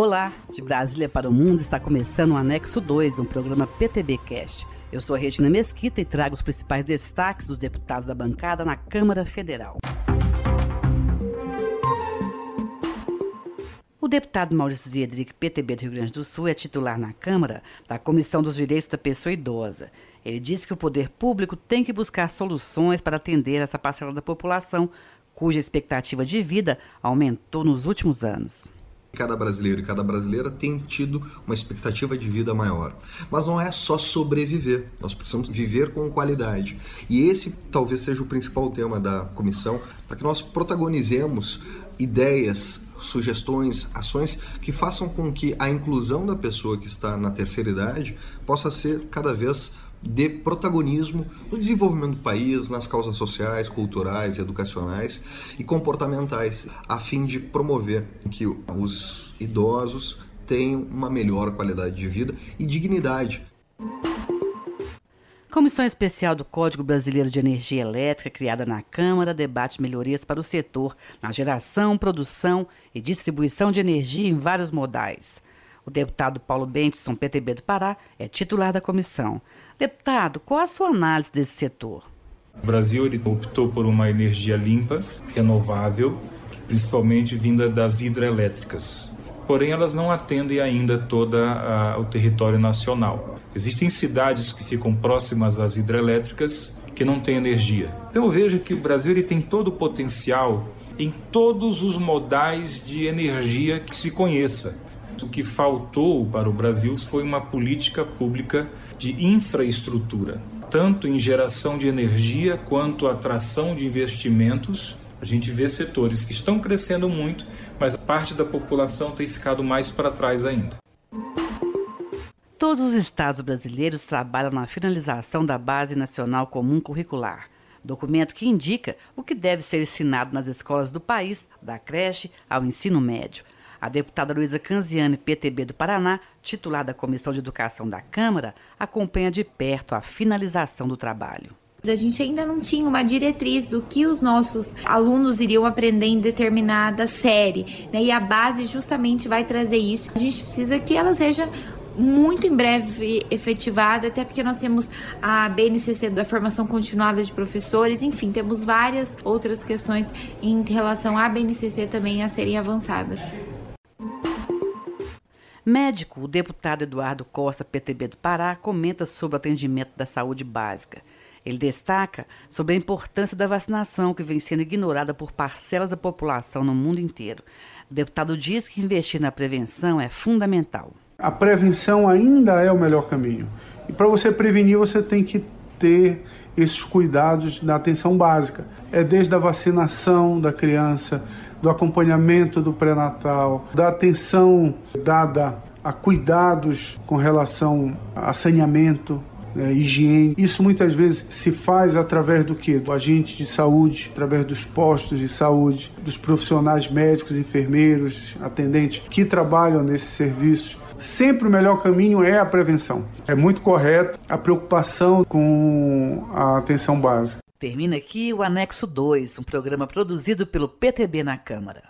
Olá, de Brasília para o Mundo está começando o Anexo 2, um programa PTB Cast. Eu sou Regina Mesquita e trago os principais destaques dos deputados da bancada na Câmara Federal. O deputado Maurício Ziedrich, PTB do Rio Grande do Sul, é titular na Câmara da Comissão dos Direitos da Pessoa Idosa. Ele disse que o poder público tem que buscar soluções para atender essa parcela da população cuja expectativa de vida aumentou nos últimos anos. Cada brasileiro e cada brasileira tem tido uma expectativa de vida maior. Mas não é só sobreviver, nós precisamos viver com qualidade. E esse talvez seja o principal tema da comissão, para que nós protagonizemos ideias, sugestões, ações que façam com que a inclusão da pessoa que está na terceira idade possa ser cada vez de protagonismo no desenvolvimento do país, nas causas sociais, culturais, educacionais e comportamentais, a fim de promover que os idosos tenham uma melhor qualidade de vida e dignidade. Comissão Especial do Código Brasileiro de Energia Elétrica, criada na Câmara, debate melhorias para o setor na geração, produção e distribuição de energia em vários modais. O deputado Paulo Bentson, PTB do Pará, é titular da comissão. Deputado, qual a sua análise desse setor? O Brasil optou por uma energia limpa, renovável, principalmente vinda das hidrelétricas. Porém, elas não atendem ainda todo o território nacional. Existem cidades que ficam próximas às hidrelétricas que não têm energia. Então eu vejo que o Brasil ele tem todo o potencial em todos os modais de energia que se conheça. O que faltou para o Brasil foi uma política pública de infraestrutura, tanto em geração de energia quanto atração de investimentos. A gente vê setores que estão crescendo muito, mas parte da população tem ficado mais para trás ainda. Todos os estados brasileiros trabalham na finalização da Base Nacional Comum Curricular, documento que indica o que deve ser ensinado nas escolas do país, da creche ao ensino médio. A deputada Luísa Canziani, PTB do Paraná, titular da Comissão de Educação da Câmara, acompanha de perto a finalização do trabalho. A gente ainda não tinha uma diretriz do que os nossos alunos iriam aprender em determinada série, né? E a base justamente vai trazer isso. A gente precisa que ela seja muito em breve efetivada, até porque nós temos a BNCC da formação continuada de professores, enfim, temos várias outras questões em relação à BNCC também a serem avançadas. Médico, o deputado Eduardo Costa, PTB do Pará, comenta sobre o atendimento da saúde básica. Ele destaca sobre a importância da vacinação que vem sendo ignorada por parcelas da população no mundo inteiro. O deputado diz que investir na prevenção é fundamental. A prevenção ainda é o melhor caminho. E para você prevenir, você tem que ter esses cuidados na atenção básica. É desde a vacinação da criança, do acompanhamento do pré-natal, da atenção dada a cuidados com relação a saneamento, né, higiene. Isso muitas vezes se faz através do que? Do agente de saúde, através dos postos de saúde, dos profissionais médicos, enfermeiros, atendentes que trabalham nesses serviços. Sempre o melhor caminho é a prevenção. É muito correto a preocupação com a atenção básica. Termina aqui o Anexo 2, um programa produzido pelo PTB na Câmara.